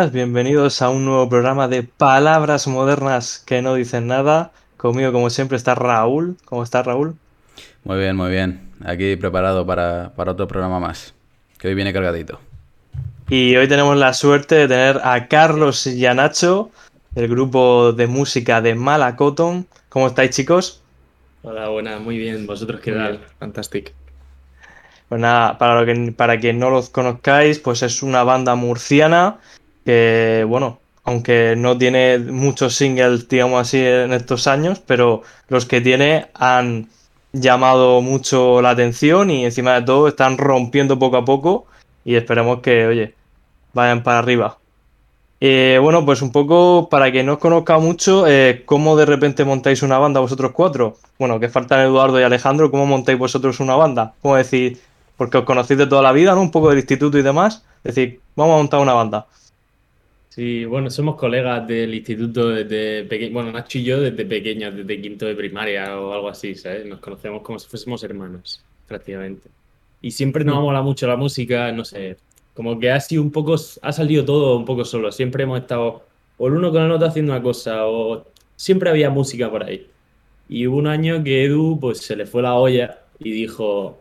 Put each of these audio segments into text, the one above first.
buenas, bienvenidos a un nuevo programa de Palabras Modernas que no dicen nada. Conmigo, como siempre, está Raúl. ¿Cómo está Raúl? Muy bien, muy bien. Aquí preparado para, para otro programa más, que hoy viene cargadito. Y hoy tenemos la suerte de tener a Carlos y a Nacho, del grupo de música de Malacoton. ¿Cómo estáis, chicos? Hola, buenas, muy bien. ¿Vosotros qué tal? Fantástico. Pues nada, para, lo que, para quien no los conozcáis, pues es una banda murciana que, bueno, aunque no tiene muchos singles, digamos así, en estos años, pero los que tiene han llamado mucho la atención y encima de todo están rompiendo poco a poco y esperemos que, oye, vayan para arriba. Eh, bueno, pues un poco para que no os conozca mucho, eh, ¿cómo de repente montáis una banda vosotros cuatro? Bueno, que faltan Eduardo y Alejandro, ¿cómo montáis vosotros una banda? ¿Cómo decir? Porque os conocéis de toda la vida, ¿no? Un poco del instituto y demás. Decir, vamos a montar una banda. Sí, bueno, somos colegas del instituto desde pequeño, bueno, Nacho y yo desde pequeños, desde quinto de primaria o algo así, ¿sabes? Nos conocemos como si fuésemos hermanos, prácticamente. Y siempre nos ha molado mucho la música, no sé, como que ha sido un poco, ha salido todo un poco solo. Siempre hemos estado o el uno con el otro haciendo una cosa, o siempre había música por ahí. Y hubo un año que Edu pues se le fue la olla y dijo,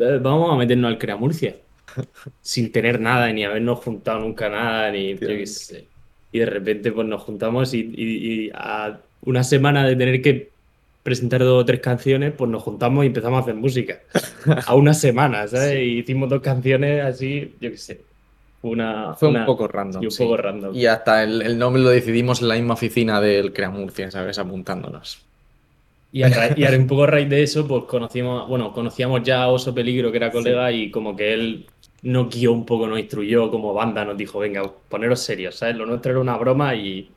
"Eh, vamos a meternos al Crea Murcia. Sin tener nada, ni habernos juntado nunca nada, ni yo qué sé. Y de repente pues nos juntamos y, y- y a una semana de tener que presentar dos o tres canciones, pues nos juntamos y empezamos a hacer música. A una semana, ¿sabes? Y hicimos dos canciones así, yo qué sé. Una, Fue un una- poco random. y un sí. poco random. Y hasta el, el nombre lo decidimos en la misma oficina del Crea Murcia, ¿sabes? Apuntándonos. Y, a y a un poco a raíz de eso, pues conocimos, bueno, conocíamos ya a Oso Peligro, que era colega, y como que él nos guió un poco, nos instruyó como banda, nos dijo, venga, poneros serios, ¿sabes? Lo nuestro era una broma y,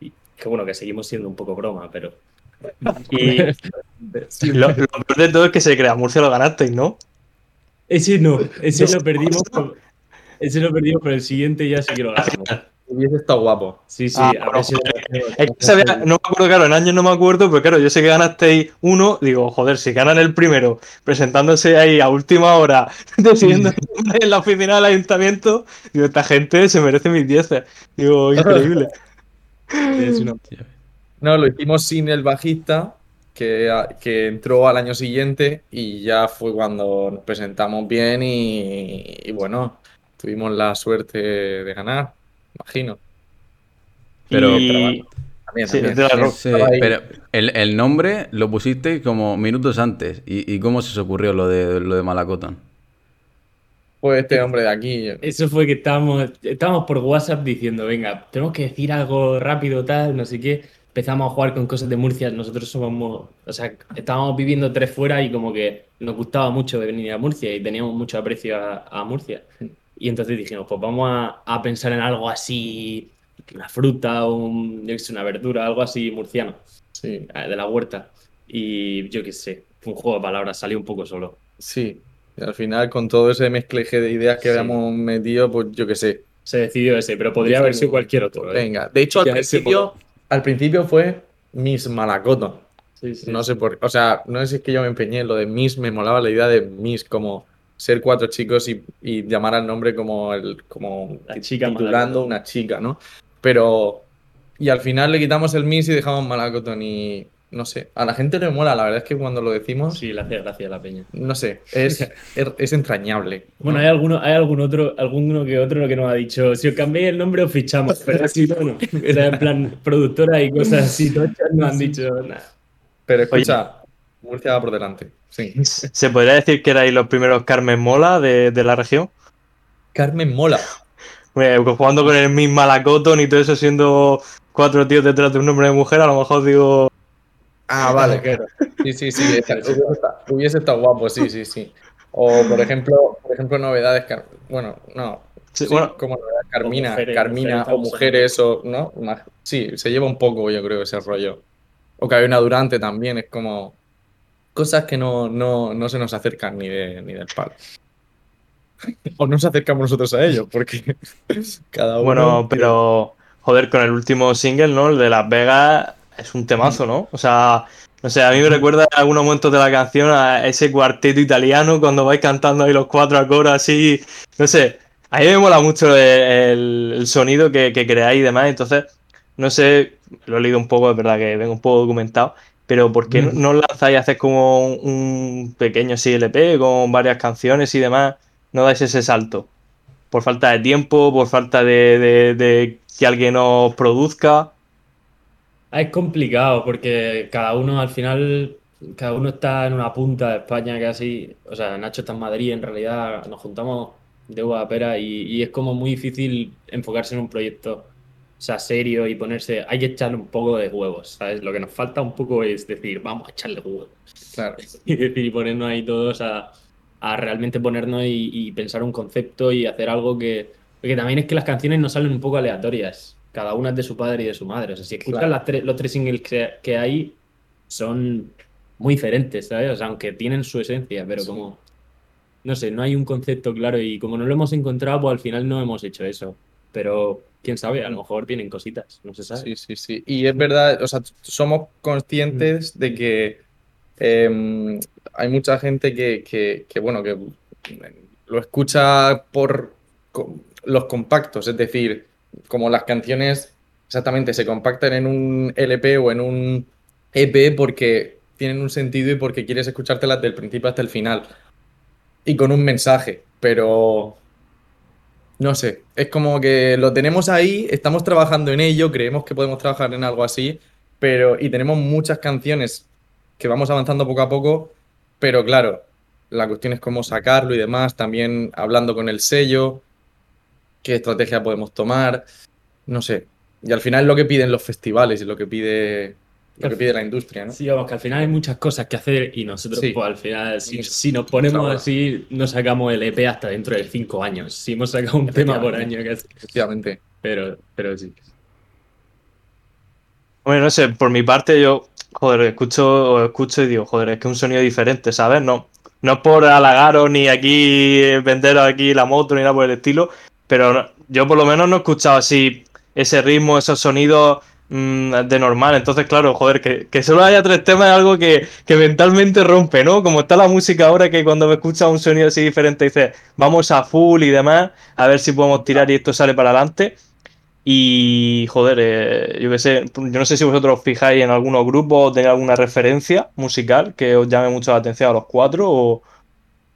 y que bueno, que seguimos siendo un poco broma, pero... Y lo, lo peor de todo es que se crea Murcia lo ganasteis, ¿no? Ese no, ese lo perdimos, por- ese lo perdimos, pero el siguiente ya sí que lo ganamos. Hubiese estado guapo. Sí, sí, Ah, a bueno, Es que sabía- no me acuerdo, claro, en años no me acuerdo, pero claro, yo sé que ganasteis uno, digo, joder, si ganan el primero, presentándose ahí a última hora, decidiendo en la oficina del ayuntamiento, digo, esta gente se merece mis dieces. Digo, increíble. No, lo hicimos sin el bajista, que, que entró al año siguiente y ya fue cuando nos presentamos bien y, y bueno, tuvimos la suerte de ganar, imagino. Pero- Y- También. Sí, pero el, el nombre lo pusiste como minutos antes. ¿Y, y cómo se os ocurrió lo de, lo de Malacoton? Fue este hombre de aquí. Eso fue que estábamos, estábamos por WhatsApp diciendo, venga, tenemos que decir algo rápido, tal, no sé qué. Empezamos a jugar con cosas de Murcia. Nosotros somos, o sea, estábamos viviendo tres fuera y como que nos gustaba mucho venir a Murcia y teníamos mucho aprecio a, a Murcia. Y entonces dijimos, pues vamos a, a pensar en algo así, una fruta, un, yo sé, una verdura, algo así murciano, Sí, eh, de la huerta. Y yo qué sé, fue un juego de palabras, salió un poco solo. sí. Y al final, con todo ese mezcleje de ideas que Sí. habíamos metido, pues yo qué sé. Se decidió ese, pero podría haber sido cualquier otro. ¿eh? Venga, de hecho, al principio, al principio fue Miss Malacoto. Sí, sí. No sé por qué. O sea, no sé si es que yo me empeñé en lo de Miss, me molaba la idea de Miss como ser cuatro chicos y, y llamar al nombre como el, como La chica titulando una chica, ¿no? Pero. Y al final le quitamos el Miss y dejamos Malacoton y. No sé. A la gente le mola, la verdad es que cuando lo decimos, Sí, le hace gracia a la peña. no sé, es, es, es entrañable. Bueno, ¿no? hay alguno, hay algún otro, alguno que otro que nos ha dicho, si os cambiáis el nombre os fichamos, pero así no, no. O sea, en plan, productora y cosas así, tochas nos han dicho, nada. Pero escucha, Murcia va por delante. Sí. ¿Se podría decir que erais los primeros Carmen Mola de, de la región? Carmen mola. Eh, jugando con el mismo Malacoton y todo eso, siendo cuatro tíos detrás de un nombre de mujer, a lo mejor digo. Ah, vale, claro. Sí, sí, sí. Hubiese estado, hubiese estado guapo, sí, sí, sí. O por ejemplo, por ejemplo, novedades. car- Bueno, no. Sí, Sí, bueno, como novedades Carmina, mujeres, Carmina mujeres, o mujeres o. ¿No? Sí, se lleva un poco, yo creo, ese rollo. O que hay una Durante también, es como. Cosas que no, no, no se nos acercan ni, de, ni del palo. O no nos acercamos nosotros a ellos, porque cada uno. bueno, pero. Joder, con el último single, ¿no? El de Las Vegas, es un temazo, ¿no? O sea, no sé, a mí me recuerda en algunos momentos de la canción a ese cuarteto italiano cuando vais cantando ahí los cuatro a coro así. No sé, a mí me mola mucho el sonido que, que creáis y demás, entonces, no sé, lo he leído un poco, es verdad que vengo un poco documentado, pero ¿por qué no, Mm. no lanzáis y hacéis como un, pequeño CLP con varias canciones y demás? ¿No dais ese salto? ¿Por falta de tiempo? ¿Por falta de, de- de que alguien os produzca? Es complicado porque cada uno al final, cada uno está en una punta de España casi. O sea, Nacho está en Madrid, en realidad nos juntamos de uva a pera y, y es como muy difícil enfocarse en un proyecto, o sea, serio y ponerse. Hay que echarle un poco de huevos, ¿sabes? Lo que nos falta un poco es decir, vamos a echarle huevos. Claro. Y decir, y ponernos ahí todos a, a realmente ponernos y, y pensar un concepto y hacer algo que. Porque también es que las canciones nos salen un poco aleatorias. Cada una es de su padre y de su madre. O sea, si escuchas Claro. las tres- los tres singles que, que hay, son muy diferentes, ¿sabes? O sea, aunque tienen su esencia, pero Sí. como. No sé, no hay un concepto claro y como no lo hemos encontrado, pues al final no hemos hecho eso. Pero quién sabe, a lo mejor tienen cositas, no se sabe. Sí, sí, sí. Y es verdad, o sea, somos conscientes de que eh, hay mucha gente que, que- que, bueno, que lo escucha por los compactos, es decir, como las canciones exactamente se compactan en un LP o en un EP porque tienen un sentido y porque quieres escuchártelas del principio hasta el final. Y con un mensaje, pero no sé, es como que lo tenemos ahí, estamos trabajando en ello, creemos que podemos trabajar en algo así, pero y tenemos muchas canciones que vamos avanzando poco a poco, pero claro, la cuestión es cómo sacarlo y demás, también hablando con el sello, qué estrategia podemos tomar, no sé. Y al final lo que piden los festivales y lo que pide lo que pide la industria, ¿no? Sí, vamos, que al final hay muchas cosas que hacer y nosotros, Sí. pues al final, si, nos ponemos así, no sacamos el EP hasta dentro de cinco años. Si hemos sacado un tema por año, casi. Efectivamente. Pero, pero sí. Bueno, no sé, por mi parte yo, joder, escucho, escucho y digo, joder, es que es un sonido diferente, ¿sabes? No, no es por halagaros ni aquí venderos aquí la moto ni nada por el estilo, pero yo por lo menos no he escuchado así ese ritmo, esos sonidos mm, de normal. Entonces, claro, joder, que, que solo haya tres temas es algo que, que mentalmente rompe, ¿no? Como está la música ahora que cuando me escuchas un sonido así diferente dices, vamos a full y demás, a ver si podemos tirar y esto sale para adelante. Y joder, eh, yo qué sé, yo no sé si vosotros os fijáis en algunos grupos o tenéis alguna referencia musical que os llame mucho la atención a los cuatro o...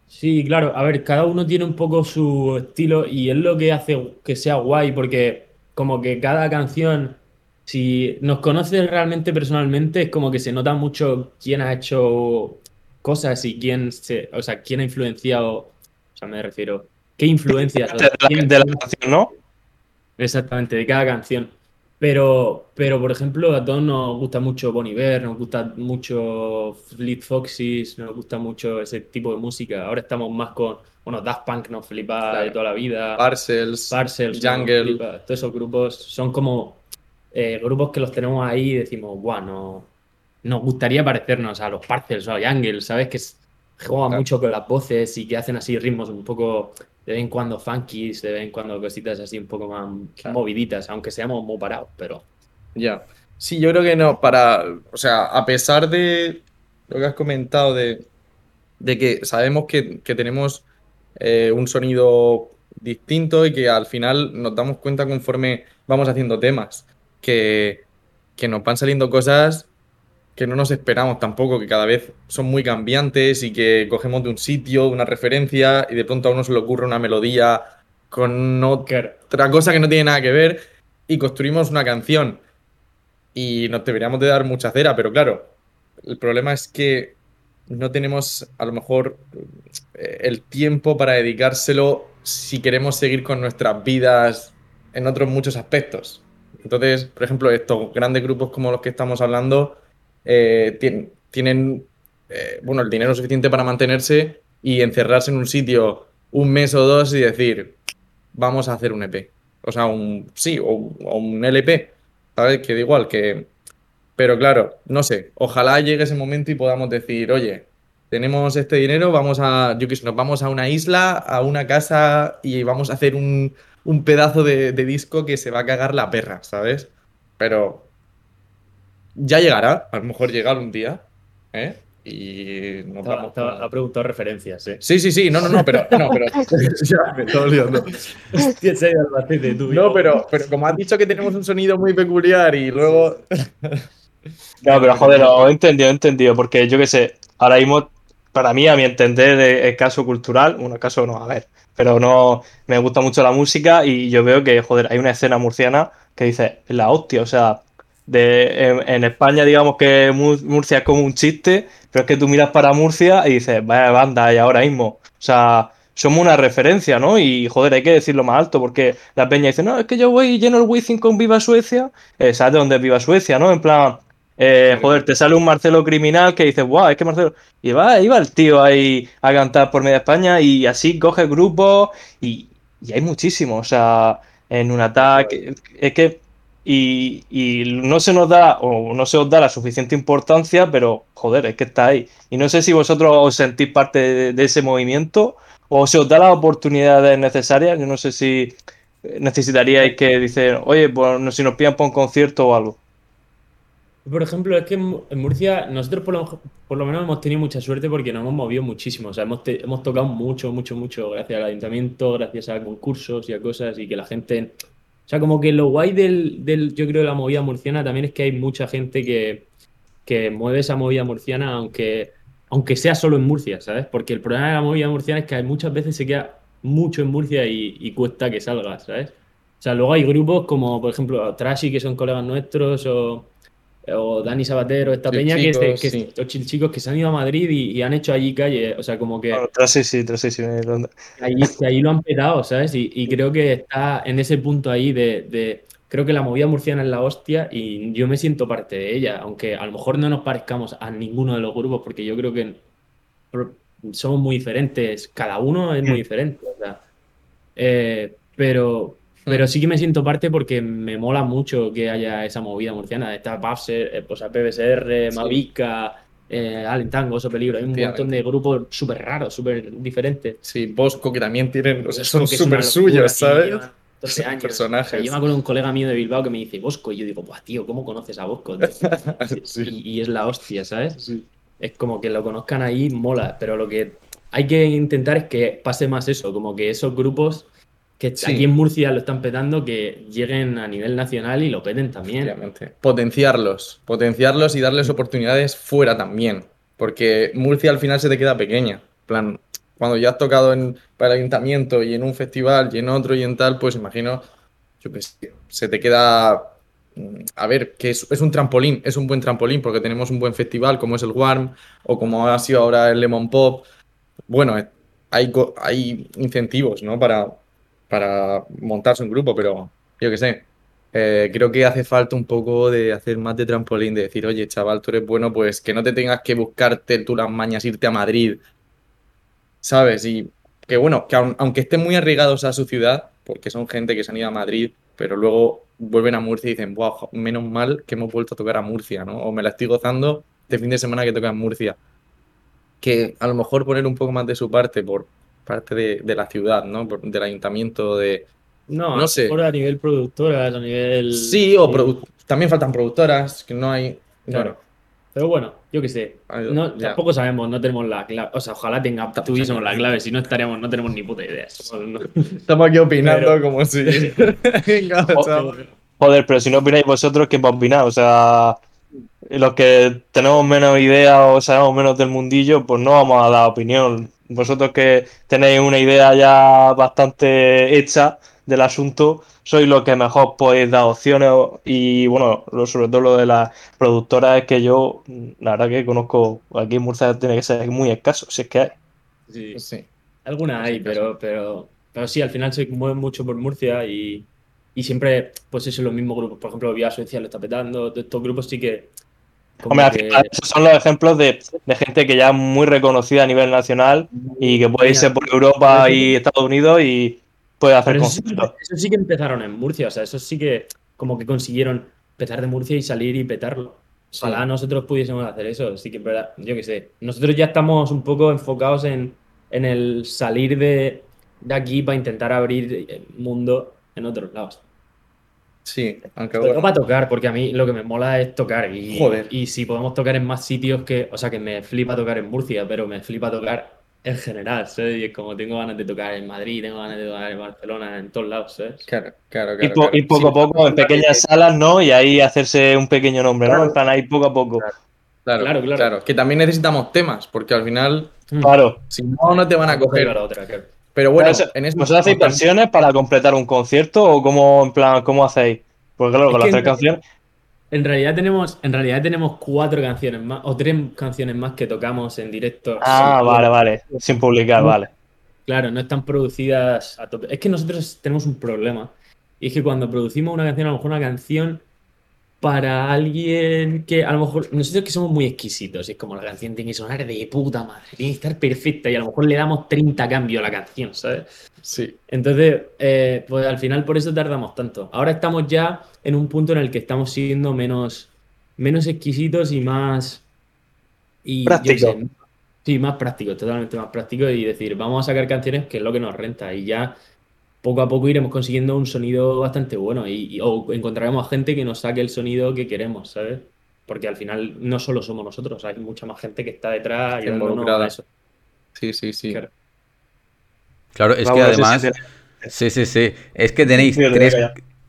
Sí, claro. A ver, cada uno tiene un poco su estilo y es lo que hace que sea guay, porque como que cada canción, si nos conoces realmente personalmente, es como que se nota mucho quién ha hecho cosas y quién se, o sea, quién ha influenciado, o sea, me refiero, qué influencias, o de la, quién de la influencia- canción, ¿no? Exactamente, de cada canción. Pero, pero, por ejemplo, a todos nos gusta mucho Bon Iver, nos gusta mucho Fleet Foxes, nos gusta mucho ese tipo de música. Ahora estamos más con, bueno, Daft Punk nos flipa Claro. de toda la vida, Parcels, Parcels Jungle. Todos esos grupos son como eh, grupos que los tenemos ahí y decimos, guau, no- nos gustaría parecernos a los Parcels o a Jungle, ¿sabes? Que juegan Claro. mucho con las voces y que hacen así ritmos un poco de vez en cuando funkies, de vez en cuando cositas así un poco más Claro. moviditas, aunque seamos muy parados, pero Ya. Sí, yo creo que no, para, o sea, a pesar de lo que has comentado de, de que sabemos que, que tenemos eh, un sonido distinto y que al final nos damos cuenta conforme vamos haciendo temas, que, que nos van saliendo cosas que no nos esperamos tampoco, que cada vez son muy cambiantes y que cogemos de un sitio, una referencia y de pronto a uno se le ocurre una melodía con otra cosa que no tiene nada que ver y construimos una canción y nos deberíamos de dar mucha cera, pero claro, el problema es que no tenemos a lo mejor eh, el tiempo para dedicárselo si queremos seguir con nuestras vidas en otros muchos aspectos. Entonces, por ejemplo, estos grandes grupos como los que estamos hablando eh, tien- tienen eh, bueno, el dinero suficiente para mantenerse y encerrarse en un sitio un mes o dos y decir, vamos a hacer un EP. O sea, un sí, o, un LP. ¿Sabes? Que da igual, que. Pero claro, no sé. Ojalá llegue ese momento y podamos decir, oye, tenemos este dinero, vamos a. Yo qué nos vamos a una isla, a una casa y vamos a hacer un, un pedazo de, de disco que se va a cagar la perra, ¿sabes? Pero. Ya llegará, a lo mejor llega un día, ¿eh? y nos Estaba- vamos estaba- con- ha preguntado referencias, eh. Sí, sí, sí, no, no, no, pero, no, pero ya me estoy liando. No, pero, pero como has dicho que tenemos un sonido muy peculiar y luego. No, pero joder, lo he entendido, he entendido, porque yo qué sé, ahora mismo, para mí, a mi entender, es caso cultural, bueno, caso no, a ver, pero no, me gusta mucho la música y yo veo que, joder, hay una escena murciana que dice, la hostia, o sea, de, en, España digamos que Mu- Murcia es como un chiste, pero es que tú miras para Murcia y dices, vaya banda hay ahora mismo, o sea, somos una referencia, ¿no? Y, joder, hay que decirlo más alto, porque la peña dice, no, es que yo voy y lleno el Wizzing con Viva Suecia, eh, ¿sabes de dónde es Viva Suecia, no? En plan... Eh, joder, te sale un Marcelo criminal que dices, guau, es que Marcelo. Y va, iba el tío ahí a cantar por media España y así coge grupos y, y hay muchísimos. O sea, en un ataque. Es que. Y, y no se nos da, o no se os da la suficiente importancia, pero joder, es que está ahí. Y no sé si vosotros os sentís parte de, de ese movimiento o se os da las oportunidades necesarias. Yo no sé si necesitaríais que dicen, oye, pues si nos pillan para un concierto o algo. Por ejemplo, es que en Mu- en Murcia nosotros por lo, por lo menos hemos tenido mucha suerte porque nos hemos movido muchísimo. O sea, hemos, te- hemos tocado mucho, mucho, mucho gracias al ayuntamiento, gracias a concursos y a cosas y que la gente... O sea, como que lo guay del, del yo creo, de la movida murciana también es que hay mucha gente que, que mueve esa movida murciana aunque, aunque sea solo en Murcia, ¿sabes? Porque el problema de la movida murciana es que muchas veces se queda mucho en Murcia y, y cuesta que salga, ¿sabes? O sea, luego hay grupos como, por ejemplo, Trashy, que son colegas nuestros, o, o Dani Sabatero, esta peña que, que, sí. chilchicos que se han ido a Madrid y, y han hecho allí calle. O sea, como que tras sí, sí, tras sí, ahí, ahí lo han petado, ¿sabes? Y, y creo que está en ese punto ahí de, de- Creo que la movida murciana es la hostia y yo me siento parte de ella, aunque a lo mejor no nos parezcamos a ninguno de los grupos, porque yo creo que somos muy diferentes, cada uno es muy diferente, o sea, eh, pero, pero sí que me siento parte porque me mola mucho que haya esa movida murciana. Está Babser, eh, pues a PBSR. Mavica, eh, Alentango, Oso Peligro. Hay un montón de grupos súper raros, súper diferentes. Sí, Bosco, que también tienen. O sea, son súper suyos, ¿sabes? llevan 12 Son personajes. O sea, yo me acuerdo de un colega mío de Bilbao que me dice Bosco, y yo digo, pues tío, ¿cómo conoces a Bosco? tío?". Sí. y, y es la hostia, ¿sabes? Es como que lo conozcan ahí, mola, pero lo que hay que intentar es que pase más eso, como que esos grupos que Sí. aquí en Murcia lo están petando, que lleguen a nivel nacional y lo peten también. Efectivamente. Potenciarlos, potenciarlos y darles oportunidades fuera también. Porque Murcia al final se te queda pequeña. En plan, cuando ya has tocado en, para el ayuntamiento y en un festival y en otro y en tal, pues imagino, yo sé, se te queda. mm, A ver, que es, es un trampolín, es un buen trampolín porque tenemos un buen festival como es el Warm o como ha sido ahora el Lemon Pop. Bueno, eh, hay, hay incentivos, ¿no? Para, para montarse un grupo, pero yo qué sé. Eh, creo que hace falta un poco de hacer más de trampolín, de decir, oye, chaval, tú eres bueno, pues que no te tengas que buscarte tú las mañas, irte a Madrid, ¿sabes? Y que bueno, que aun- aunque estén muy arraigados a su ciudad, porque son gente que se han ido a Madrid, pero luego vuelven a Murcia y dicen, wow, menos mal que hemos vuelto a tocar a Murcia, ¿no? O me la estoy gozando este fin de semana que toca en Murcia. Que a lo mejor poner un poco más de su parte por parte de, de la ciudad, ¿no? Por- del ayuntamiento, de, No, No a sé. mejor a nivel productoras, a nivel. Sí, o produ- también faltan productoras, que no hay. Claro. Pero bueno, yo qué sé. No, tampoco sabemos, no tenemos la clave. O sea, ojalá tenga, tuviésemos la clave, si no estaríamos, no tenemos ni puta idea. No- Estamos aquí opinando Pero- como si. Venga. Joder, pero si no opináis vosotros, ¿quién va a opinar? O sea, los que tenemos menos idea o sabemos menos del mundillo, pues no vamos a dar opinión. Vosotros que tenéis una idea ya bastante hecha del asunto, sois los que mejor podéis dar opciones y bueno, lo- sobre todo lo de las productoras es que yo, la verdad que conozco, aquí en Murcia tiene que ser muy escaso, si es que hay. Sí. Sí. Alguna hay, pero, pero, pero sí, al final se mueven mucho por Murcia y, y siempre, pues eso, los mismos grupos. Por ejemplo, Vía Suecia lo está petando. Estos grupos sí que. Hombre, al que- final, esos son los ejemplos de, de gente que ya es muy reconocida a nivel nacional y que puede irse por Europa y Estados Unidos y puede hacer eso, sí, eso sí que empezaron en Murcia, o sea, eso sí que como que consiguieron empezar de Murcia y salir y petarlo. Ojalá Sí. nosotros pudiésemos hacer eso, sí que es verdad, yo qué sé. Nosotros ya estamos un poco enfocados en, en el salir de, de aquí para intentar abrir el mundo en otros lados. Sí, aunque Sobre todo bueno. para tocar, porque a mí lo que me mola es tocar. Y, Joder. y si podemos tocar en más sitios que. O sea, que me flipa tocar en Murcia, pero me flipa tocar en general, ¿sabes? Y es como tengo ganas de tocar en Madrid, tengo ganas de tocar en Barcelona, en todos lados, ¿sabes? Claro, claro, Y, claro. po- claro. y poco a poco en pequeñas salas, ¿no? Y ahí hacerse un pequeño nombre, ¿no? Claro. En plan, ahí poco a poco. Claro, Claro, claro, claro. Que también necesitamos temas, porque al final, Claro. si no, no te van a coger. otra, claro. Pero bueno, Pero eso- en eso ¿Vosotros hacéis versiones para completar un concierto o cómo, en plan, cómo hacéis? Porque claro, con las tres canciones. En realidad tenemos, en realidad tenemos cuatro canciones más, o tres canciones más que tocamos en directo. Ah, vale, vale. Sin publicar, vale. Claro, no están producidas a tope. Es que nosotros tenemos un problema. Y es que cuando producimos una canción, a lo mejor una canción para alguien que a lo mejor nosotros que somos muy exquisitos, es como la canción tiene que sonar de puta madre, tiene que estar perfecta y a lo mejor le damos 30 cambios a la canción, ¿sabes? Sí, Entonces, eh, pues al final por eso tardamos tanto. Ahora estamos ya en un punto en el que estamos siendo menos, menos exquisitos y más... Y, Práctico. sé, sí, más prácticos, totalmente más prácticos y decir, vamos a sacar canciones que es lo que nos renta y ya poco a poco iremos consiguiendo un sonido bastante bueno y, y- o encontraremos a gente que nos saque el sonido que queremos, ¿sabes? Porque al final no solo somos nosotros, hay mucha más gente que está detrás ayudándonos Involucrada. a eso. sí, sí, sí. Claro. Claro, es Vamos, que además. Sí, sí, sí. Es que tenéis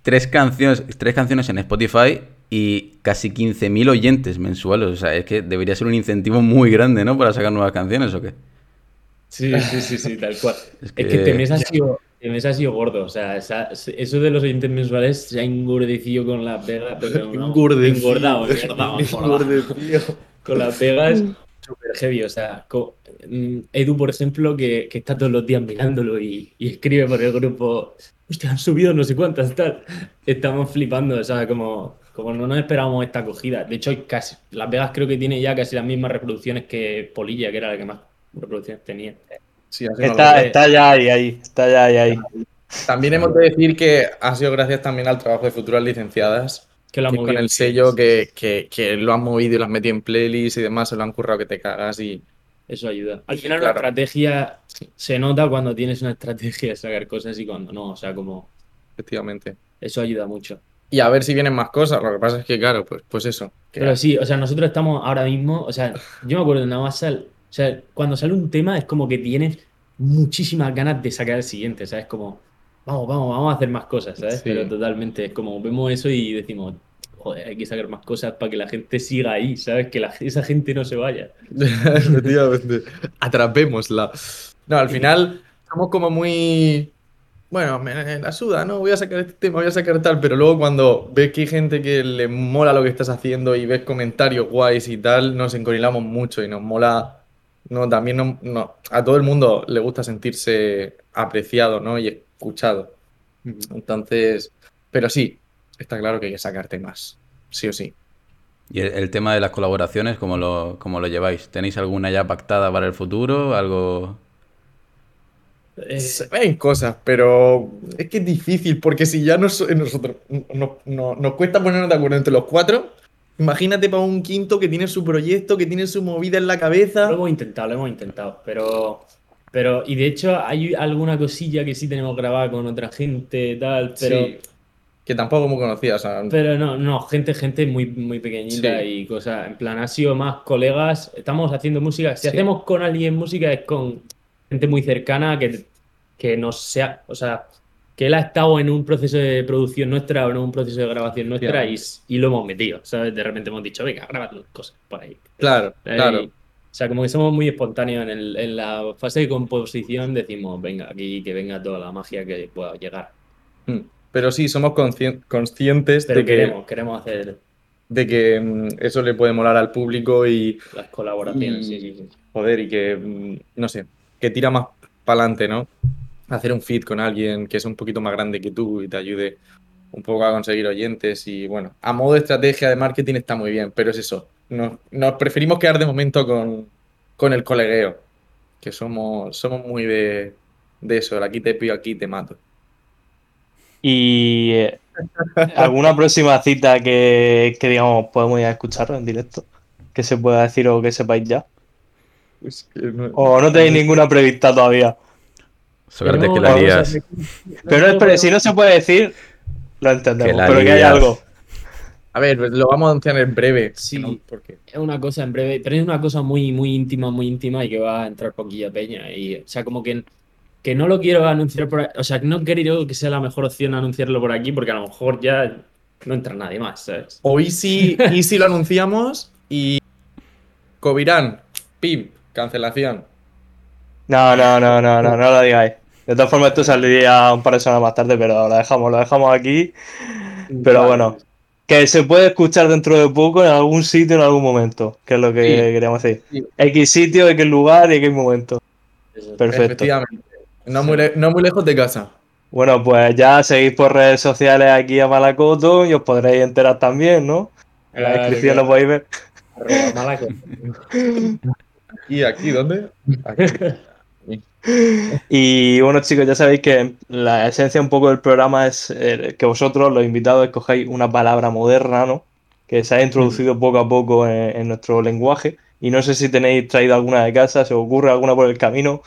tres, canciones, tres canciones en Spotify y casi 15.000 oyentes mensuales. O sea, es que debería ser un incentivo muy grande, ¿no? Para sacar nuevas canciones o qué. Sí, sí, sí, sí, tal cual. Es Es que- que este mes ha sido, mes ha sido gordo. O sea, esa- eso de los oyentes mensuales se ha engordecido con las pegas. pero no, Engordecido. Engordado, engordado, engordado. Con las pegas súper heavy. O sea, mm, Edu, por ejemplo, que, que está todos los días mirándolo y, y escribe por el grupo. Hostia, han subido no sé cuántas, tal. Estamos flipando, o sea, como, como no nos esperábamos esta acogida. De hecho, casi, Las Vegas creo que tiene ya casi las mismas reproducciones que Polilla, que era la que más reproducciones tenía. Sí, Está, ya ahí, ahí. Está ya ahí, ahí. También hemos de decir que ha sido gracias también al trabajo de futuras licenciadas, Que lo han que con movido. el sello que, que, que lo han movido y lo han metido en playlist y demás, se lo han currado que te cagas y Eso ayuda. Al final Claro. la estrategia se nota cuando tienes una estrategia de sacar cosas y cuando no. O sea, como efectivamente. eso ayuda mucho. Y a ver si vienen más cosas, lo que pasa es que claro, pues, pues eso. Pero sí, o sea, nosotros estamos ahora mismo, o sea, yo me acuerdo de nada más sal, o sea, cuando sale un tema es como que tienes muchísimas ganas de sacar el siguiente, ¿sabes? Como, vamos, vamos, vamos a hacer más cosas, ¿sabes? Sí. Pero totalmente, es como vemos eso y decimos, joder, hay que sacar más cosas para que la gente siga ahí, ¿sabes? Que la- esa gente no se vaya. Efectivamente. Atrapémosla. No, al final somos como muy. Bueno, me la suda, ¿no? Voy a sacar este tema, voy a sacar tal, pero luego cuando ves que hay gente que le mola lo que estás haciendo y ves comentarios guays y tal, nos encorilamos mucho y nos mola. No, también no, no- a todo el mundo le gusta sentirse apreciado, ¿no? Y escuchado. Entonces, pero sí, está claro que hay que sacar temas, sí o sí. Y el, el tema de las colaboraciones, ¿cómo lo, cómo lo lleváis? ¿Tenéis alguna ya pactada para el futuro? ¿Algo...? Eh, Se ven cosas, pero es que es difícil, porque si ya nos, nosotros no- no- nos cuesta ponernos de acuerdo entre los cuatro, imagínate para un quinto que tiene su proyecto, que tiene su movida en la cabeza. Lo hemos intentado, lo hemos intentado, pero, pero, y de hecho hay alguna cosilla que sí tenemos grabada con otra gente, tal, pero, Sí, que tampoco me conocía, o sea, pero no, no, gente, gente muy, muy pequeñita Sí. y cosas, en plan, ha sido más colegas, estamos haciendo música, si Sí. hacemos con alguien música es con gente muy cercana que, que nos sea, o sea, que él ha estado en un proceso de producción nuestra o en un proceso de grabación nuestra y, y lo hemos metido, ¿sabes? De repente hemos dicho, venga, grabad cosas por ahí. claro, Eh, claro. O sea, como que somos muy espontáneos en, el- en la fase de composición, decimos, venga, aquí que venga toda la magia que pueda llegar. Mm. Pero sí, somos conscien- conscientes Pero de que, queremos, hacer de que mm, eso le puede molar al público y, las colaboraciones, Y- sí, sí, sí. joder, y que, mm, no sé, que tira más para adelante, ¿no? Hacer un feed con alguien que es un poquito más grande que tú y te ayude un poco a conseguir oyentes y bueno, a modo de estrategia de marketing está muy bien, pero es eso, nos, nos preferimos quedar de momento con, con el colegueo, que somos, somos muy de, de eso, aquí te pillo, aquí te mato. Y eh, alguna próxima cita que, que, digamos podemos ir a escuchar en directo, que se pueda decir o que sepáis ya. Es que no- O no tenéis ninguna prevista todavía. Que la lías. Pero no, si no se puede decir, lo entendemos. Que la Pero que hay algo. A ver, pues lo vamos a anunciar en breve. Sí. ¿no? Porque Es una cosa en breve, pero es una cosa muy, muy íntima, muy íntima y que va a entrar poquilla peña. Y, o sea, como que, que no lo quiero anunciar por O sea, que no quiero que sea la mejor opción anunciarlo por aquí porque a lo mejor ya no entra nadie más, ¿sabes? O Easy, Easy lo anunciamos y. Covirán, pim, cancelación. No, no, no, no, no, no lo digáis. De todas formas, esto saldría un par de semanas más tarde, pero lo dejamos, lo dejamos aquí. Pero Vale. bueno, que se puede escuchar dentro de poco en algún sitio, en algún momento, que es lo que Sí. queríamos decir. Sí. X sitio, X lugar y X momento. Perfecto. Efectivamente. No muy, no muy lejos de casa. Bueno, pues ya seguís por redes sociales aquí a Malacoto y os podréis enterar también, ¿no? En la descripción lo podéis ver. ¿Y aquí dónde? Aquí. Y bueno, chicos, ya sabéis que la esencia un poco del programa es eh, que vosotros, los invitados, escogáis una palabra moderna, ¿no? Que se ha introducido poco a poco en, en nuestro lenguaje. Y no sé si tenéis traído alguna de casa, se os ocurre alguna por el camino.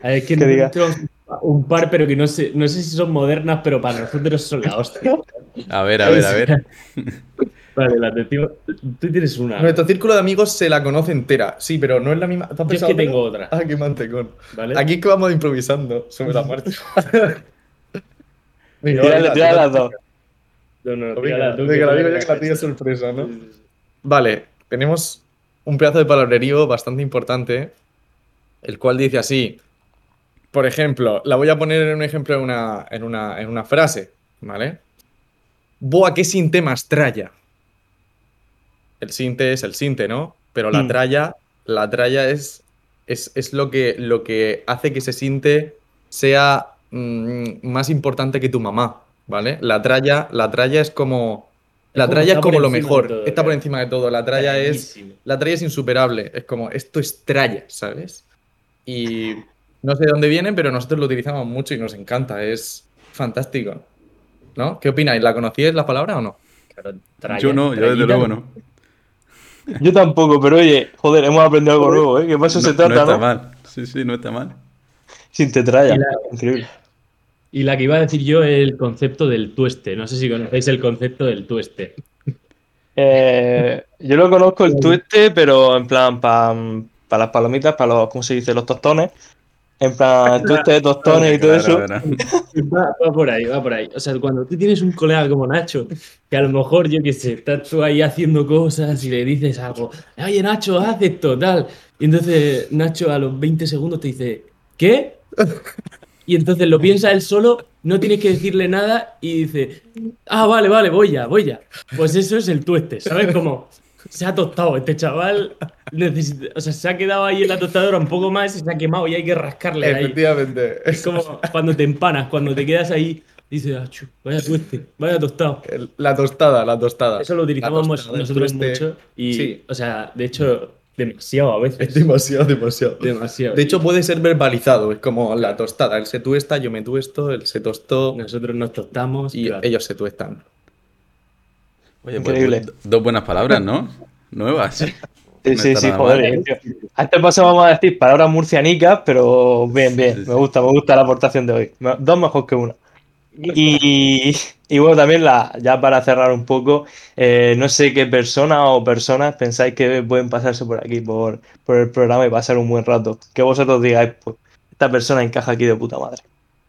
A ver, es que Que diga. un par, pero que no sé, no sé si son modernas, pero para nosotros son la hostia. A ver, a ver, a ver. Vale, la decimos. Tú tienes una. Nuestro círculo de amigos se la conoce entera. Sí, pero no es la misma. ¿Te has Yo es que tengo otra. Ah, qué mantecón. ¿Vale? Aquí es que vamos improvisando sobre la marcha. Venga, Tírale, venga, tírale las dos. No, no, tú, venga, que la digo yo que la sorpresa, ¿no? Vale, tenemos un pedazo de palabrerío bastante importante, el cual dice así. Por ejemplo, la voy a poner en un ejemplo en una, en una, en una frase, ¿vale? Boa, qué sinte más tralla. El sinte es el sinte, ¿no? Pero la Mm. tralla, la tralla es, es, es lo, que, lo que hace que ese sinte sea mm, más importante que tu mamá, ¿vale? La tralla, la tralla es como... La tralla es como lo mejor, todo, está por claro. encima de todo. La tralla es... La tralla es insuperable. Es como, esto es tralla, ¿sabes? Y no sé de dónde viene, pero nosotros lo utilizamos mucho y nos encanta. Es fantástico. ¿No? ¿Qué opináis? ¿La conocíais la palabra o no? Claro, tralla- Yo no, yo desde luego no. Yo tampoco, pero oye, joder, hemos aprendido algo nuevo, ¿eh? Que eso No, se no trata, está ¿no? mal. Sí, sí, no está mal. Sin la- Increíble. Y la que iba a decir yo es el concepto del tueste. No sé si conocéis el concepto del tueste. Eh, yo lo conozco el tueste, pero en plan para las palomitas, para los, ¿cómo se dice? Los tostones. En plan, tueste de tostones y todo eso. Va por ahí, va por ahí. O sea, cuando tú tienes un colega como Nacho, que a lo mejor, yo qué sé, estás tú ahí haciendo cosas y le dices algo, oye Nacho, haz esto, tal. Y entonces Nacho a los 20 segundos te dice, ¿qué? Y entonces lo piensa él solo, no tienes que decirle nada y dice, ah, vale, vale, voy ya, voy ya. Pues eso es el tueste, ¿sabes? Como se ha tostado este chaval, necesita- o sea, se ha quedado ahí en la tostadora un poco más y se ha quemado y hay que rascarle de ahí. Efectivamente. Es como cuando te empanas, cuando te quedas ahí, dices, ah, vaya tueste, vaya tostado. La tostada, la tostada. Eso lo utilizamos tostada, nosotros mucho y, Sí. o sea, de hecho, demasiado a Es veces. demasiado, demasiado. Demasiado. De hecho, puede ser verbalizado. Es como la tostada. Él se tuesta, yo me tuesto, él se tostó nosotros nos tostamos y claro. ellos se tuestan. Oye, pues, Increíble. do- dos buenas palabras, ¿no? Nuevas. Sí, No sí, sí, joder. mal. tío. Antes pasamos a decir palabras murcianicas, pero bien, bien. Sí, sí. Me gusta, me gusta la aportación de hoy. Dos mejor que una. Y, y bueno, también la, ya para cerrar un poco, eh, no sé qué persona o personas pensáis que pueden pasarse por aquí, por, por el programa y pasar un buen rato. Que vosotros digáis, pues, esta persona encaja aquí de puta madre.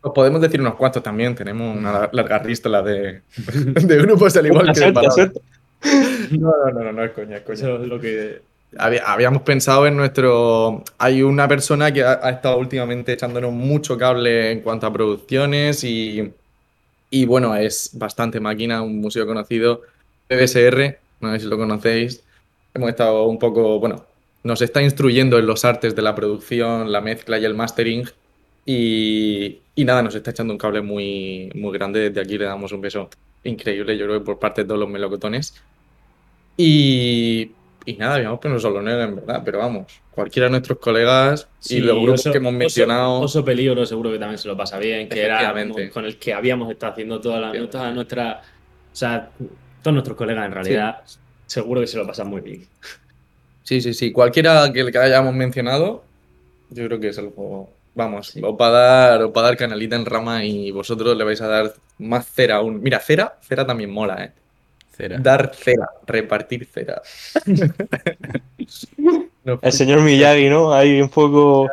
Os podemos decir unos cuantos también. Tenemos una larga lista de, de grupos al igual que de. No, no, no, no, no es coña, es coña. Eso es lo que. Había- Habíamos pensado en nuestro. Hay una persona que ha, ha estado últimamente echándonos mucho cable en cuanto a producciones y. Y bueno, es bastante máquina, un museo conocido, PBSR, no sé si lo conocéis. Hemos estado un poco. Bueno, nos está instruyendo en los artes de la producción, la mezcla y el mastering. Y, y nada, nos está echando un cable muy, muy grande. Desde aquí le damos un beso increíble, yo creo que por parte de todos los melocotones. Y, y nada, habíamos pensado solo en él, en verdad, pero vamos, cualquiera de nuestros colegas y los grupos Oso- que hemos Oso- mencionado. Oso, Peligro seguro que también se lo pasa bien, que era con el que habíamos estado haciendo toda la, Efectivamente. toda nuestra. O sea, todos nuestros colegas en realidad, seguro que se lo pasan muy bien. Sí, sí, sí, cualquiera que, que hayamos mencionado, yo creo que es algo Vamos, os va a dar, os va a dar canalita en rama y vosotros le vais a dar más cera aún. Mira, cera, cera también mola, ¿eh? Cera. Dar cera, repartir cera. No, El señor Miyagi, ¿no? Ahí un poco.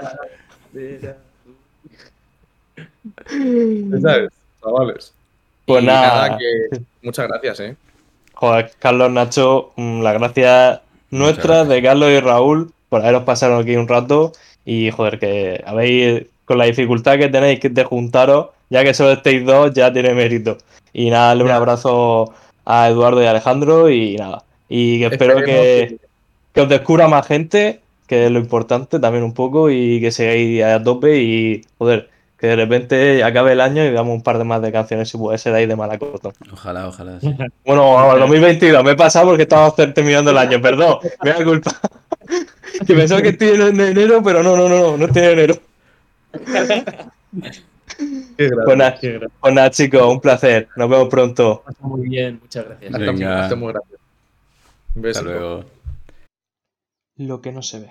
¿Sabes? Chavales. Pues Y nada. que muchas gracias, ¿eh? Joder, Carlos Nacho, mm, las gracias nuestras de Carlos y Raúl por haberos pasado aquí un rato y joder, que habéis, con la dificultad que tenéis de juntaros, ya que solo estéis dos, ya tiene mérito. Y nada, darle un abrazo a Eduardo y a Alejandro y nada. Y que espero que, que os descubra más gente, que es lo importante también un poco, y que sigáis a tope y joder, que de repente acabe el año y veamos un par de más de canciones si puede ser ahí de Malacotón. Ojalá, ojalá. sí. Bueno, 2022, me he pasado porque estamos ter- terminando el año, perdón, me da culpa. Que pensaba que estoy en enero, pero no, no, no, no, no estoy en enero. Qué. Pues nada, Qué gra- pues nada, chicos, un placer, nos vemos pronto. Muy bien, muchas gracias. Hasta, Venga. hasta muy gracias. Un Hasta beso. luego. Lo que no se ve.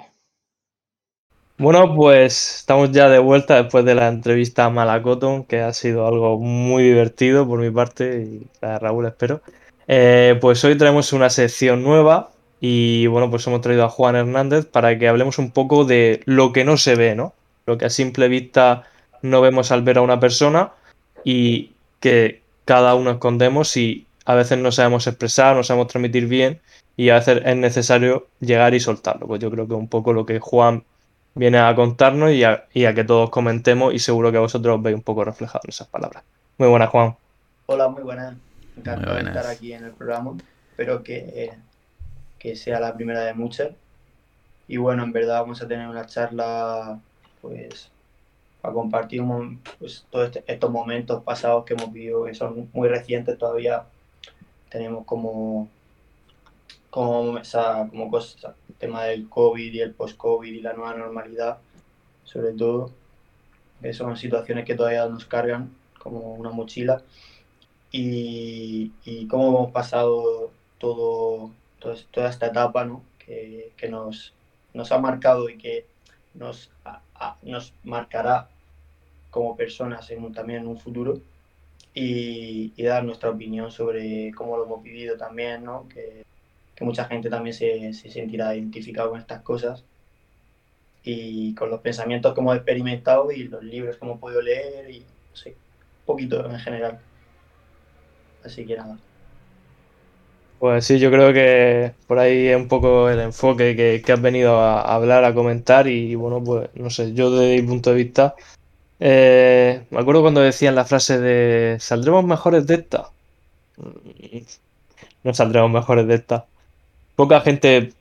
Bueno, pues estamos ya de vuelta después de la entrevista a Malacoton, que ha sido algo muy divertido por mi parte y la de Raúl, espero. Eh, pues hoy traemos una sección nueva y bueno, pues hemos traído a Juan Hernández para que hablemos un poco de lo que no se ve, ¿no? Lo que a simple vista no vemos al ver a una persona y que cada uno escondemos y a veces no sabemos expresar, no sabemos transmitir bien y a veces es necesario llegar y soltarlo. Pues yo creo que un poco lo que Juan viene a contarnos y a, y a que todos comentemos y seguro que vosotros os veis un poco reflejados en esas palabras. Muy buenas, Juan. Hola, muy buenas. Encantado Muy de estar aquí en el programa. Espero que, eh, que sea la primera de muchas. Y bueno, en verdad vamos a tener una charla, pues, para compartir pues, todos este- estos momentos pasados que hemos vivido, que son muy recientes todavía. Tenemos como, como cosas, el tema del COVID y el post-COVID y la nueva normalidad, sobre todo, que son situaciones que todavía nos cargan como una mochila y, y cómo hemos pasado todo, toda esta etapa ¿no? que, que nos, nos ha marcado y que nos, a- a- nos marcará como personas en también en un futuro y, y dar nuestra opinión sobre cómo lo hemos vivido también, ¿no? que, que mucha gente también se, se sentirá identificado con estas cosas y con los pensamientos que hemos experimentado y los libros que hemos podido leer y no sé, un poquito en general. Así que nada. Pues sí, yo creo que por ahí es un poco el enfoque que, que has venido a, hablar, a comentar y bueno, pues no sé, yo desde mi punto de vista, eh, me acuerdo cuando decían la frase de ¿saldremos mejores de esta? Mm, No saldremos mejores de esta. Poca gente...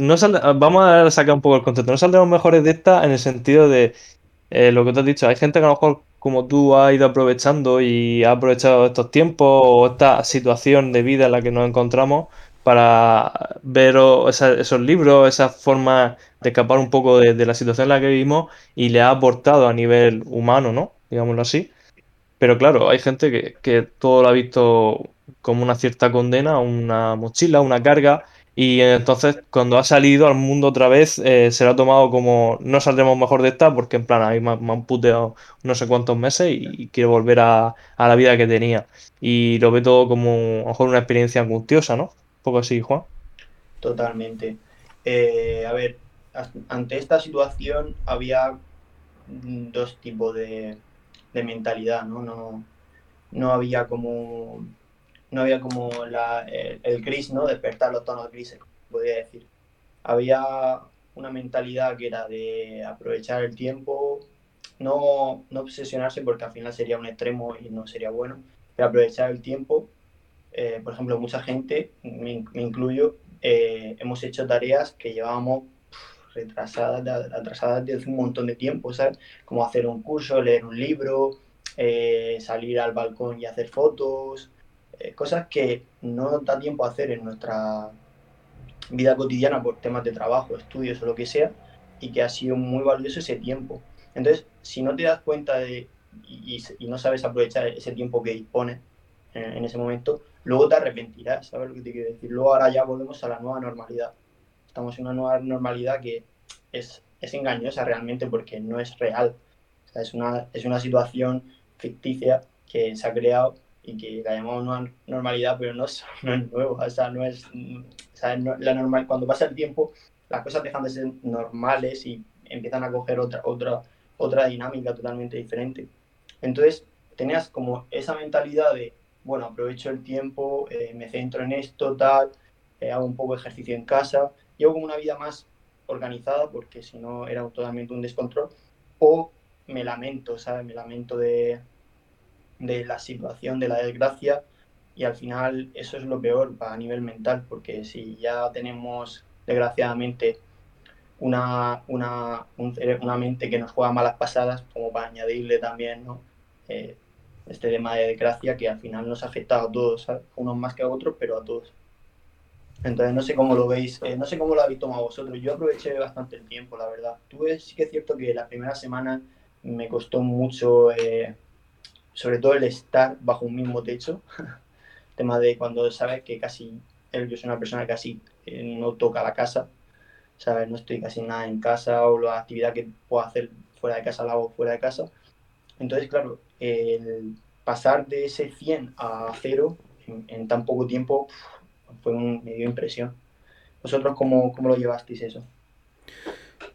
No sal- vamos a sacar un poco el concepto. No saldremos mejores de esta en el sentido de eh, lo que te has dicho. Hay gente que a lo mejor como tú has ido aprovechando y ha aprovechado estos tiempos o esta situación de vida en la que nos encontramos para ver esos libros, esa forma de escapar un poco de, de la situación en la que vivimos y le ha aportado a nivel humano, ¿no? Digámoslo así. Pero claro, hay gente que, que todo lo ha visto como una cierta condena, una mochila, una carga, y entonces cuando ha salido al mundo otra vez eh, se lo ha tomado como no saldremos mejor de esta porque en plan ahí me, han- puteado no sé cuántos meses y, quiero volver a, a la vida que tenía. Y lo ve todo como a lo mejor una experiencia angustiosa, ¿no? Un poco así, Juan. Totalmente. Eh, a ver, ante esta situación había dos tipos de, de mentalidad, ¿no? No, no había como no había como la, el, el ¿no? Despertar los tonos grises, podría decir. Había una mentalidad que era de aprovechar el tiempo, no, no obsesionarse porque al final sería un extremo y no sería bueno, pero aprovechar el tiempo. Eh, por ejemplo, mucha gente, me, in- me incluyo, eh, hemos hecho tareas que llevábamos retrasadas, atrasadas desde un montón de tiempo, ¿sabes? Como hacer un curso, leer un libro, eh, salir al balcón y hacer fotos, eh, cosas que no da tiempo a hacer en nuestra vida cotidiana por temas de trabajo, estudios o lo que sea, y que ha sido muy valioso ese tiempo. Entonces, si no te das cuenta de y, no sabes aprovechar ese tiempo que dispones en, en ese momento, luego te arrepentirás, ¿sabes lo que te quiero decir? Luego ahora ya volvemos a la nueva normalidad. Estamos en una nueva normalidad que es es engañosa realmente porque no es real. Es, una, es una situación ficticia que se ha creado y que la llamamos normalidad, pero no es, no es nuevo. O sea, no es. O sea, no- la normal, cuando pasa el tiempo, las cosas dejan de ser normales y empiezan a coger otra, otra, otra dinámica totalmente diferente. Entonces, tenías como esa mentalidad de, bueno, aprovecho el tiempo, eh, me centro en esto, tal, eh, hago un poco de ejercicio en casa, llevo como una vida más organizada, porque si no era totalmente un descontrol, o me lamento, ¿sabes? Me lamento de, de la situación, de la desgracia, y al final eso es lo peor a nivel mental, porque si ya tenemos, desgraciadamente, una, una, un una mente que nos juega malas pasadas, como para añadirle también, ¿no? Eh, este tema de desgracia que al final nos ha afectado a todos, ¿sabes? Unos más que a otros, pero a todos. Entonces no sé cómo lo veis, eh, no sé cómo lo habéis tomado vosotros. Yo aproveché bastante el tiempo, la verdad. Tuve, sí que es cierto que la primera semana me costó mucho, eh, sobre todo el estar bajo un mismo techo. tema de cuando sabes que casi, yo soy una persona que casi eh, no toca la casa, ¿sabes? No estoy casi nada en casa o la actividad que puedo hacer fuera de casa la hago fuera de casa. Entonces, claro, el pasar de ese 100 a 0 en, en tan poco tiempo fue un, me dio impresión. ¿Vosotros cómo, cómo lo llevasteis eso?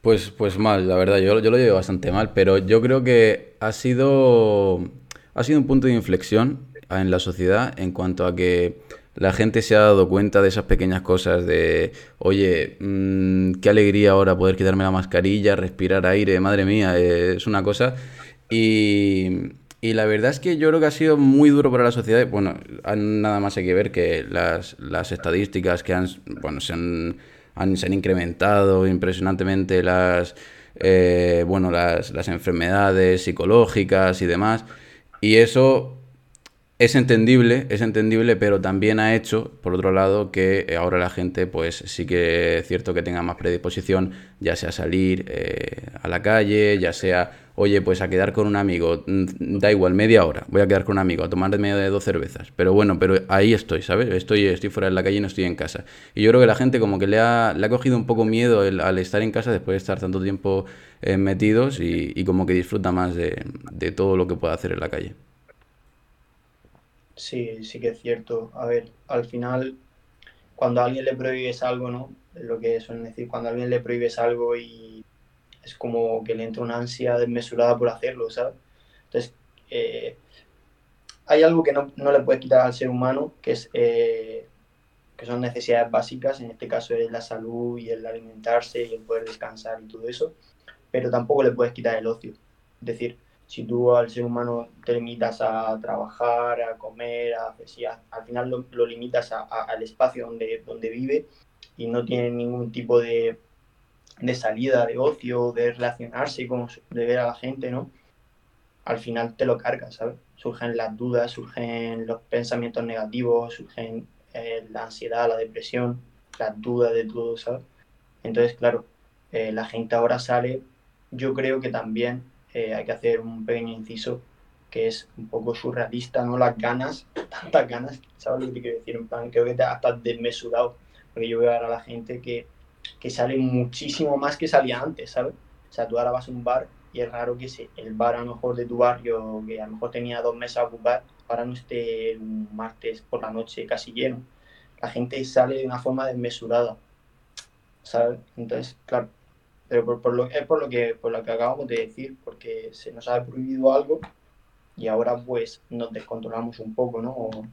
Pues, pues mal, la verdad, yo, yo lo llevo bastante mal, pero yo creo que ha sido, ha sido un punto de inflexión en la sociedad en cuanto a que la gente se ha dado cuenta de esas pequeñas cosas de, oye, mm, qué alegría ahora poder quitarme la mascarilla, respirar aire, madre mía, es una cosa. Y, y la verdad es que yo creo que ha sido muy duro para la sociedad. Bueno, nada más hay que ver que las, las estadísticas que han, bueno, se han, han- se han incrementado impresionantemente las, eh, bueno, las, las enfermedades psicológicas y demás. Y eso es entendible, es entendible, pero también ha hecho, por otro lado, que ahora la gente, pues sí que es cierto que tenga más predisposición, ya sea salir eh, a la calle, ya sea, oye, pues a quedar con un amigo, mm, da igual, media hora, voy a quedar con un amigo, a tomar medio de dos cervezas, pero bueno, pero ahí estoy, ¿sabes? Estoy, estoy fuera de la calle y no estoy en casa. Y yo creo que la gente como que le ha, le ha cogido un poco miedo el- al estar en casa después de estar tanto tiempo eh, metidos y, y como que disfruta más de, de todo lo que puede hacer en la calle. Sí, sí que es cierto. A ver, al final, cuando a alguien le prohíbes algo, ¿no? Lo que suelen decir, cuando a alguien le prohíbes algo y es como que le entra una ansia desmesurada por hacerlo, ¿sabes? Entonces, eh, hay algo que no, no le puedes quitar al ser humano, que es eh, que son necesidades básicas, en este caso es la salud y el alimentarse y el poder descansar y todo eso, pero tampoco le puedes quitar el ocio. Es decir, si tú al ser humano te limitas a trabajar, a comer, a, si a- al final lo, lo limitas a- a- al espacio donde, donde vive y no tiene ningún tipo de, de salida, de ocio, de relacionarse, con, de ver a la gente, ¿no? Al final te lo cargas, ¿sabes? Surgen las dudas, surgen los pensamientos negativos, surgen eh, la ansiedad, la depresión, las dudas de todo, ¿sabes? Entonces, claro, eh, la gente ahora sale, yo creo que también eh, hay que hacer un pequeño inciso que es un poco surrealista, ¿no? Las ganas, tantas ganas, ¿sabes lo que te quiero decir? En plan, creo que hasta desmesurado, porque yo veo ahora a la gente que, que sale muchísimo más que salía antes, ¿sabes? O sea, tú ahora vas a un bar y es raro que se, el bar a lo mejor de tu barrio, que a lo mejor tenía dos mesas a ocupar, ahora no esté un martes por la noche casi lleno. La gente sale de una forma desmesurada, ¿sabes? Entonces, claro, pero por, por lo, es por lo, que, por lo que acabamos de decir, porque se nos ha prohibido algo y ahora pues nos descontrolamos un poco, ¿no? O-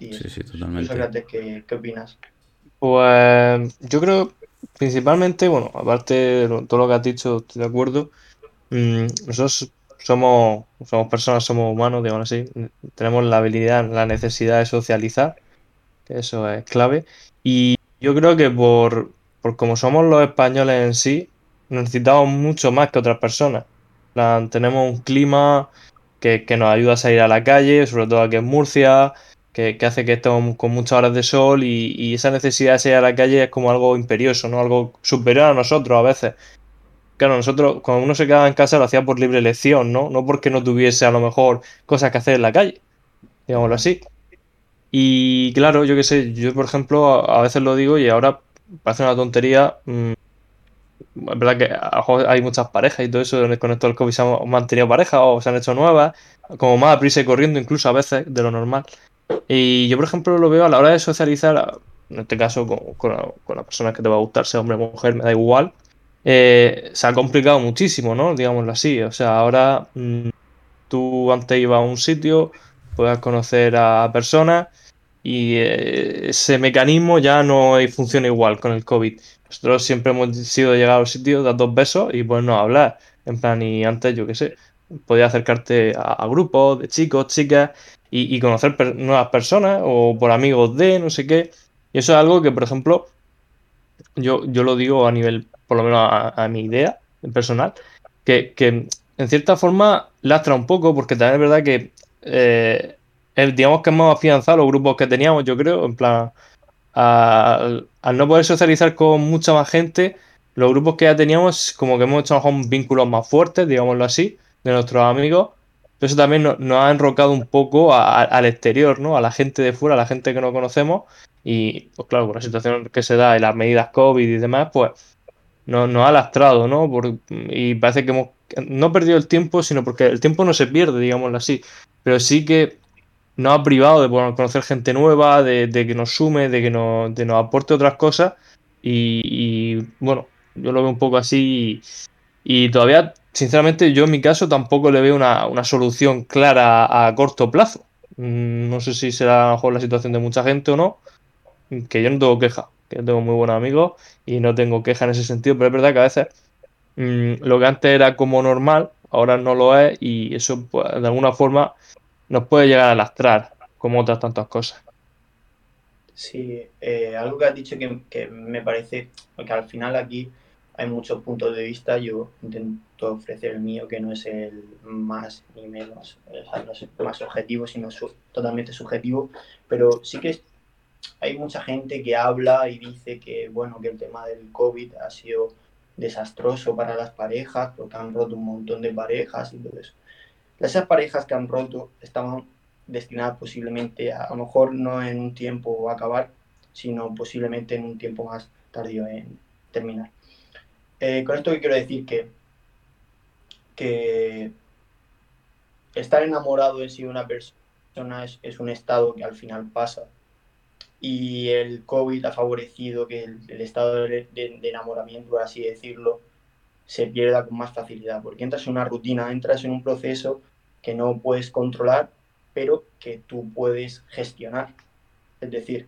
y Sí, eso. sí, ¿Tú, totalmente. Sócrates, ¿qué, qué opinas? Pues yo creo principalmente, bueno, aparte de lo- todo lo que has dicho, estoy de acuerdo. mm, nosotros somos, somos personas, somos humanos, digamos así. Tenemos la habilidad, la necesidad de socializar, eso es clave. Y yo creo que por, por como somos los españoles en sí, necesitamos mucho más que otras personas. Tenemos un clima que, que nos ayuda a salir a la calle, sobre todo aquí en Murcia que, que hace que estemos con muchas horas de sol y, y esa necesidad de salir a la calle es como algo imperioso, ¿no? Algo superior a nosotros a veces. Claro, nosotros, cuando uno se quedaba en casa, lo hacía por libre elección, ¿no? No porque no tuviese a lo mejor cosas que hacer en la calle, digámoslo así. Y claro, yo qué sé, yo por ejemplo, a veces lo digo y ahora parece una tontería. mm, es verdad que hay muchas parejas y todo eso, con esto del COVID se han mantenido parejas o se han hecho nuevas, como más a prisa y corriendo incluso a veces de lo normal. Y yo, por ejemplo, lo veo a la hora de socializar, en este caso con, con, con las personas que te va a gustar, sea hombre o mujer, me da igual, eh, se ha complicado muchísimo, ¿no? Digámoslo así. O sea, ahora mm, tú antes ibas a un sitio, puedas conocer a personas y eh, ese mecanismo ya no funciona igual con el COVID. Nosotros siempre hemos sido llegar a los sitios, dar dos besos y ponernos a hablar. En plan, y antes, yo qué sé, podías acercarte a, grupos de chicos, chicas y, conocer nuevas personas o por amigos de, no sé qué. Y eso es algo que, por ejemplo, yo, yo lo digo a nivel, por lo menos a, mi idea personal, que, en cierta forma lastra un poco, porque también es verdad que eh, digamos que hemos afianzado los grupos que teníamos, yo creo, en plan, al, no poder socializar con mucha más gente, los grupos que ya teníamos, como que hemos hecho un vínculos más fuertes, digámoslo así, de nuestros amigos. Eso también nos, ha enrocado un poco al exterior, ¿no? A la gente de fuera, a la gente que no conocemos. Y, pues claro, con la situación que se da y las medidas COVID y demás, pues nos, ha lastrado, ¿no? y parece que hemos no perdido el tiempo, sino porque el tiempo no se pierde, digámoslo así. Pero sí que nos ha privado de conocer gente nueva, de, que nos sume, de que nos aporte otras cosas. Y, bueno, yo lo veo un poco así. Y, todavía, sinceramente, yo en mi caso tampoco le veo una, solución clara a, corto plazo. Mm, no sé si será a lo mejor la situación de mucha gente o no. Que yo no tengo queja, que yo tengo muy buenos amigos y no tengo queja en ese sentido, pero es verdad que a veces mm, lo que antes era como normal, ahora no lo es y eso pues, de alguna forma nos puede llegar a lastrar, como otras tantas cosas. Sí, eh, algo que has dicho que, me parece, porque al final aquí hay muchos puntos de vista, yo intento ofrecer el mío, que no es el más ni menos, no es más objetivo, sino totalmente subjetivo, pero sí que hay mucha gente que habla y dice que, bueno, que el tema del COVID ha sido desastroso para las parejas, porque han roto un montón de parejas y todo eso. Esas parejas que han roto estaban destinadas posiblemente a, a lo mejor no en un tiempo a acabar, sino posiblemente en un tiempo más tardío en terminar. Eh, con esto quiero decir que, que estar enamorado en sí de una persona es, un estado que al final pasa y el COVID ha favorecido que el, estado de, de, enamoramiento, por así decirlo, se pierda con más facilidad, porque entras en una rutina, entras en un proceso que no puedes controlar, pero que tú puedes gestionar. Es decir,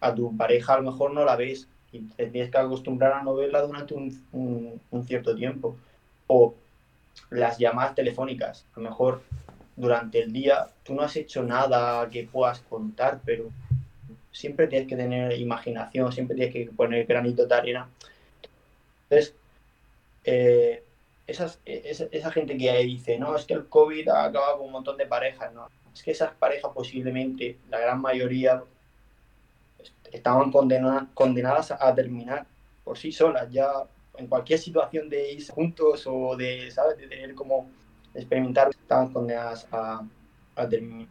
a tu pareja a lo mejor no la ves y te tienes que acostumbrar a no verla durante un, cierto tiempo. O las llamadas telefónicas, a lo mejor durante el día tú no has hecho nada que puedas contar, pero siempre tienes que tener imaginación, siempre tienes que poner granito de arena. Entonces, eh, esas, esa, gente que dice, no, es que el COVID ha acabado con un montón de parejas, no. Es que esas parejas posiblemente, la gran mayoría, estaban condenadas a terminar por sí solas, ya en cualquier situación de ir juntos o de, ¿sabes? De tener como experimentar, estaban condenadas a, terminar.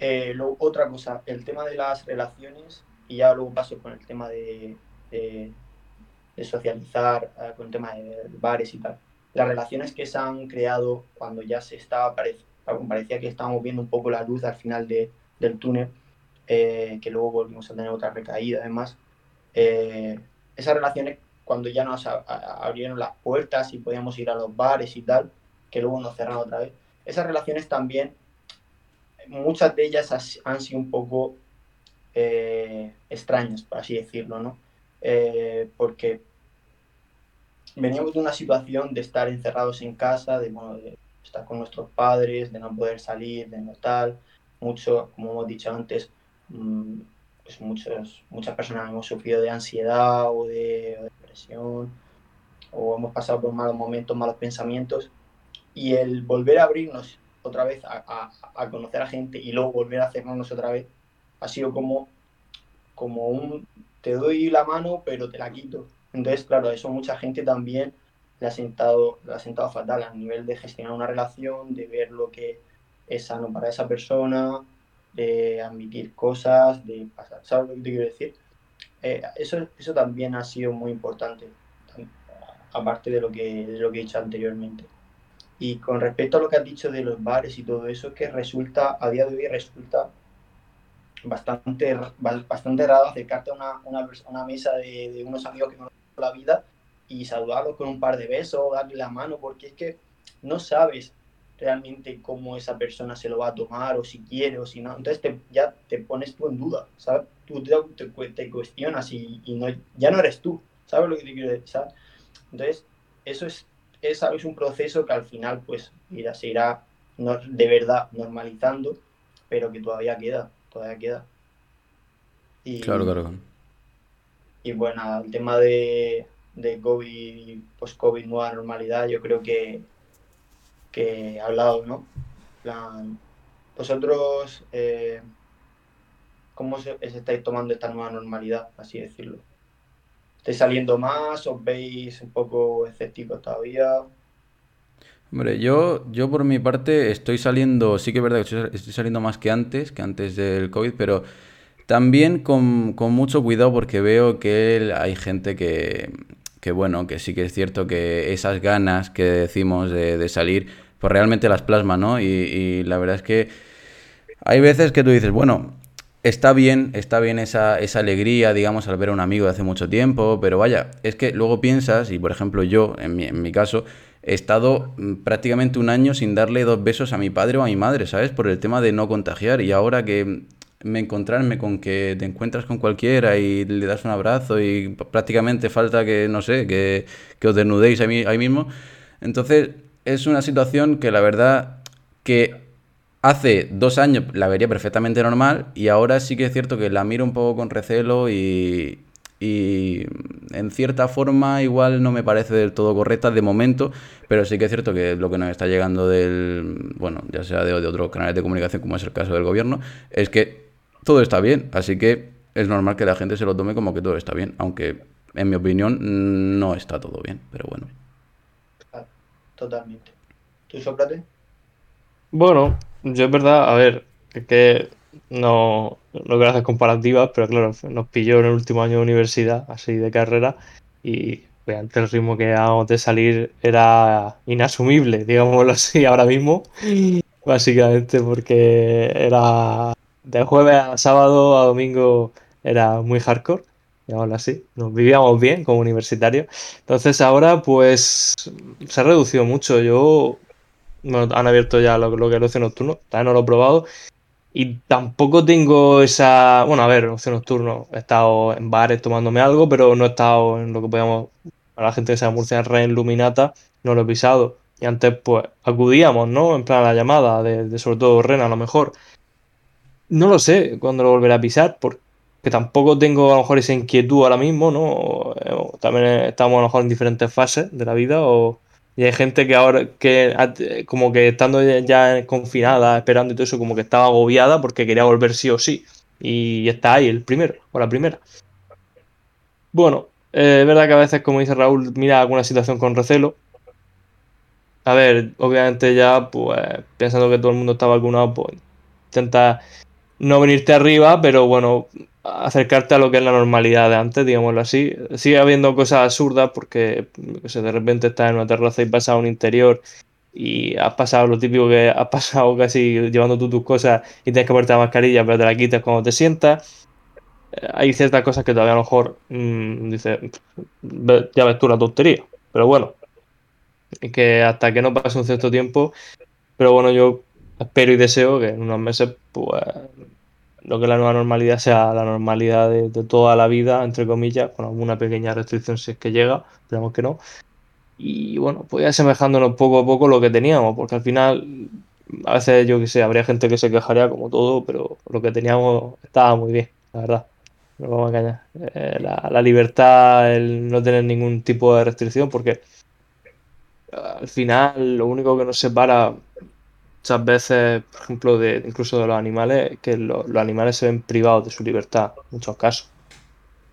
Eh, otra cosa, el tema de las relaciones, y ya luego paso con el tema de socializar eh, con el tema de bares y tal. Las relaciones que se han creado cuando ya se estaba, parecía que estábamos viendo un poco la luz al final de, del túnel, eh, que luego volvimos a tener otra recaída además. Eh, esas relaciones cuando ya nos abrieron las puertas y podíamos ir a los bares y tal, que luego nos cerraron otra vez. Esas relaciones también, muchas de ellas han sido un poco extrañas, por así decirlo, ¿no? Eh, porque veníamos de una situación de estar encerrados en casa, de, estar con nuestros padres, de no poder salir, de no tal, mucho, como hemos dicho antes, mm, pues muchos, muchas personas hemos sufrido de ansiedad o de, depresión, o hemos pasado por malos momentos, malos pensamientos, y el volver a abrirnos otra vez a, a, conocer a gente y luego volver a hacernos otra vez, ha sido como, como un te doy la mano, pero te la quito. Entonces, claro, eso mucha gente también le ha sentado, le ha sentado fatal a nivel de gestionar una relación, de ver lo que es sano para esa persona, de admitir cosas, de pasar. ¿Sabes lo que te quiero decir? Eh, eso, eso también ha sido muy importante. aparte de lo que, de lo que he dicho anteriormente. Y con respecto a lo que has dicho de los bares y todo eso, es que resulta, a día de hoy resulta bastante, bastante raro acercarte a una, una, una mesa de, de, unos amigos que no la vida y saludarlos con un par de besos, darle la mano, porque es que no sabes realmente cómo esa persona se lo va a tomar o si quiere o si no. Entonces te, ya te pones tú en duda, ¿sabes? Tú te, te, cuestionas y, y, no, ya no eres tú, ¿sabes lo que te quiero decir? ¿sabes? Entonces, eso es, es, es un proceso que al final pues mira, se irá no, de verdad normalizando, pero que todavía queda, todavía queda. Y, claro, claro. Y bueno, el tema de, de COVID, post-COVID, nueva normalidad, yo creo que, que he hablado, ¿no? Plan, vosotros, eh, ¿cómo se, se, estáis tomando esta nueva normalidad, así decirlo? ¿Estáis saliendo más? ¿Os veis un poco escépticos todavía? Hombre, yo, yo por mi parte estoy saliendo, sí que es verdad que estoy saliendo más que antes, que antes del COVID, pero también con, con mucho cuidado porque veo que hay gente que, que, bueno, que sí que es cierto que esas ganas que decimos de, de salir, pues realmente las plasma, ¿no? Y, y, la verdad es que hay veces que tú dices, bueno, está bien, está bien esa, esa alegría, digamos, al ver a un amigo de hace mucho tiempo, pero vaya, es que luego piensas, y por ejemplo yo, en mi, en mi caso, he estado mm, prácticamente un año sin darle dos besos a mi padre o a mi madre, ¿sabes? Por el tema de no contagiar. Y ahora que me encontrarme con que te encuentras con cualquiera y le das un abrazo y prácticamente falta que, no sé, que, os desnudéis ahí mismo. Entonces, es una situación que la verdad que hace dos años la vería perfectamente normal y ahora sí que es cierto que la miro un poco con recelo y, y en cierta forma igual no me parece del todo correcta de momento, pero sí que es cierto que lo que nos está llegando del, bueno, ya sea de, de otros canales de comunicación como es el caso del gobierno, es que todo está bien. Así que es normal que la gente se lo tome como que todo está bien, aunque en mi opinión no está todo bien, pero bueno. Totalmente. ¿Tú, Sócrates? Bueno, yo es verdad, a ver, es que no, no quiero hacer comparativas, pero claro, nos pilló en el último año de universidad, así de carrera, y pues, antes el ritmo que íbamos de salir era inasumible, digámoslo así, ahora mismo, básicamente porque era de jueves a sábado a domingo era muy hardcore, digámoslo así. Nos vivíamos bien como universitarios. Entonces ahora pues se ha reducido mucho. Yo bueno, han abierto ya lo, lo que es el ocio nocturno, todavía no lo he probado. Y tampoco tengo esa. Bueno, a ver, ocio nocturno. He estado en bares tomándome algo, pero no he estado en lo que podíamos. A la gente que se Murcia en Red Luminata, no lo he pisado. Y antes, pues, acudíamos, ¿no? En plan a la llamada, de, sobre todo Ren, a lo mejor. No lo sé cuándo lo volveré a pisar, porque tampoco tengo a lo mejor esa inquietud ahora mismo, ¿no? También estamos a lo mejor en diferentes fases de la vida, o y hay gente que ahora, que como que estando ya confinada, esperando y todo eso, como que estaba agobiada porque quería volver sí o sí. Y está ahí el primero, o la primera. Bueno, eh, es verdad que a veces, como dice Raúl, mira alguna situación con recelo. A ver, obviamente ya, pues, pensando que todo el mundo está vacunado, pues, intenta no venirte arriba, pero bueno, acercarte a lo que es la normalidad de antes, digámoslo así. Sigue habiendo cosas absurdas porque sé, de repente estás en una terraza y pasas a un interior y has pasado lo típico que has pasado casi llevando tú tus cosas y tienes que ponerte la mascarilla, pero te la quitas cuando te sientas. Eh, hay ciertas cosas que todavía a lo mejor mmm, dices, ya ves tú la tontería, pero bueno, que hasta que no pase un cierto tiempo, pero bueno, yo espero y deseo que en unos meses, pues, lo que la nueva normalidad sea la normalidad de, de, toda la vida, entre comillas, con alguna pequeña restricción si es que llega, esperamos que no. Y bueno, pues asemejándonos poco a poco lo que teníamos, porque al final, a veces yo que sé, habría gente que se quejaría como todo, pero lo que teníamos estaba muy bien, la verdad. No vamos a engañar. Eh, la, la libertad, el no tener ningún tipo de restricción, porque al final lo único que nos separa muchas veces, por ejemplo, de, incluso de los animales, que lo, los animales se ven privados de su libertad, en muchos casos.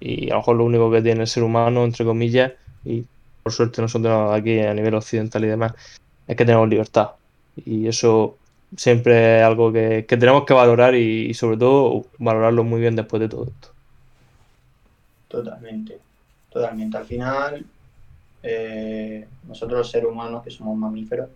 Y a lo mejor lo único que tiene el ser humano, entre comillas, y por suerte nosotros aquí a nivel occidental y demás, es que tenemos libertad. Y eso siempre es algo que, que tenemos que valorar y, y, sobre todo valorarlo muy bien después de todo esto. Totalmente, totalmente. Al final, eh, nosotros los seres humanos, que somos mamíferos,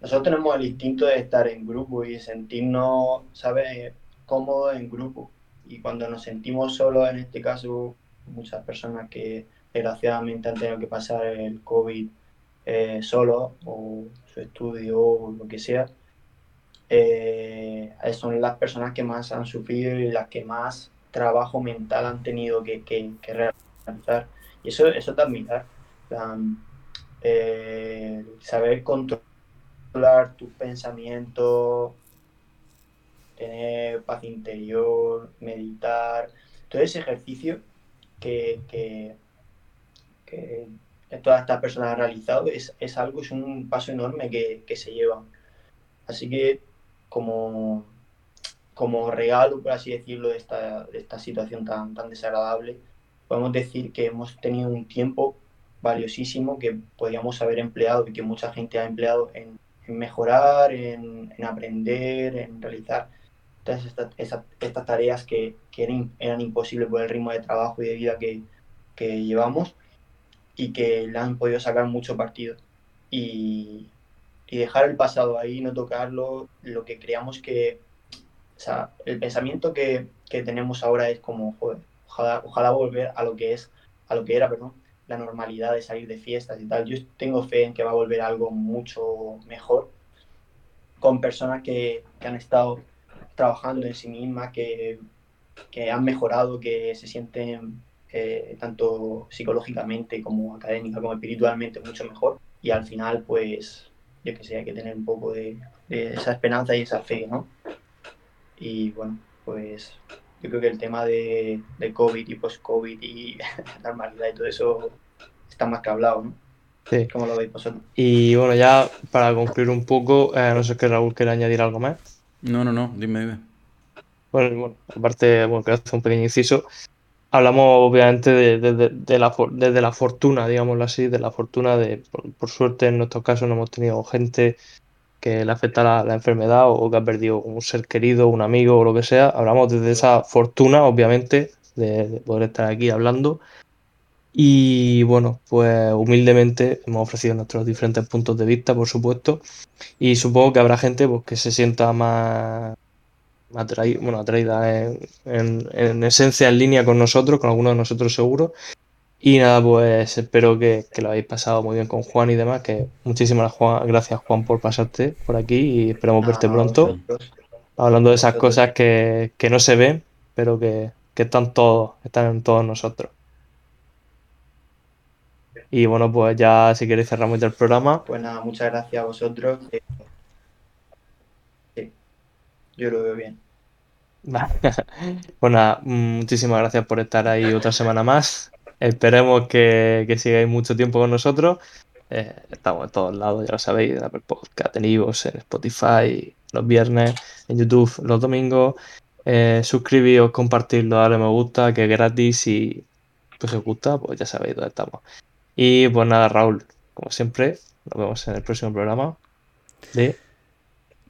nosotros tenemos el instinto de estar en grupo y sentirnos, ¿sabes?, cómodos en grupo. Y cuando nos sentimos solos, en este caso, muchas personas que desgraciadamente han tenido que pasar el COVID eh, solo o su estudio o lo que sea, eh, son las personas que más han sufrido y las que más trabajo mental han tenido que, que, realizar. Y eso, eso es de admirar. Eh, saber controlar tus pensamientos, tener paz interior, meditar, todo ese ejercicio que, todas estas personas han realizado es, es, algo, es un paso enorme que, que se lleva. Así que como, como regalo, por así decirlo, de esta, de esta situación tan, tan desagradable, podemos decir que hemos tenido un tiempo valiosísimo que podríamos haber empleado y que mucha gente ha empleado en, en mejorar, en, en, aprender, en realizar todas estas, tareas que, eran, imposibles por el ritmo de trabajo y de vida que, llevamos y que le han podido sacar mucho partido. Y, dejar el pasado ahí, no tocarlo, lo que creamos que, o sea, el pensamiento que, que tenemos ahora es como, joder, ojalá, ojalá, volver a lo que es, a lo que era, perdón, la normalidad de salir de fiestas y tal. Yo tengo fe en que va a volver algo mucho mejor con personas que, que han estado trabajando en sí mismas, que, que han mejorado, que se sienten eh, tanto psicológicamente como académica como espiritualmente mucho mejor y al final pues yo que sé, hay que tener un poco de, de esa esperanza y esa fe, ¿no? Y bueno, pues yo creo que el tema de, de COVID y post-COVID y normalidad y todo eso está más que hablado, ¿no? Sí. ¿Cómo lo veis vosotros? Y bueno, ya para concluir un poco, eh, no sé qué Raúl quiere añadir algo más. No, no, no, dime, dime. Bueno, bueno aparte, bueno, que hace un pequeño inciso. Hablamos obviamente de, de, de, la, desde la fortuna, digámoslo así, de la fortuna de, por, por, suerte en nuestro caso no hemos tenido gente que le afecta la, enfermedad o que ha perdido un ser querido, un amigo o lo que sea. Hablamos desde esa fortuna, obviamente, de, de poder estar aquí hablando. Y bueno, pues humildemente hemos ofrecido nuestros diferentes puntos de vista, por supuesto. Y supongo que habrá gente pues, que se sienta más atraída, bueno, atraída en, en, en, esencia en línea con nosotros, con algunos de nosotros seguro. Y nada, pues espero que, que, lo hayáis pasado muy bien con Juan y demás. Que muchísimas Juan, gracias, Juan, por pasarte por aquí y esperamos verte pronto. Hablando de esas cosas que, que, no se ven, pero que, que están todos, están en todos nosotros. Y bueno, pues ya si queréis cerramos ya el programa. Pues nada, muchas gracias a vosotros. Sí, yo lo veo bien. pues nada, muchísimas gracias por estar ahí otra semana más. Esperemos que, que sigáis mucho tiempo con nosotros. Eh, estamos en todos lados, ya lo sabéis, en Apple Podcast, en iVoox, en Spotify, los viernes, en YouTube los domingos. Eh, suscribíos, compartirlo, darle me gusta, que es gratis y pues si os gusta, pues ya sabéis dónde estamos. Y pues nada, Raúl, como siempre, nos vemos en el próximo programa de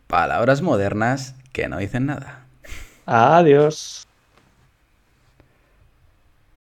Palabras modernas que no dicen nada. Adiós.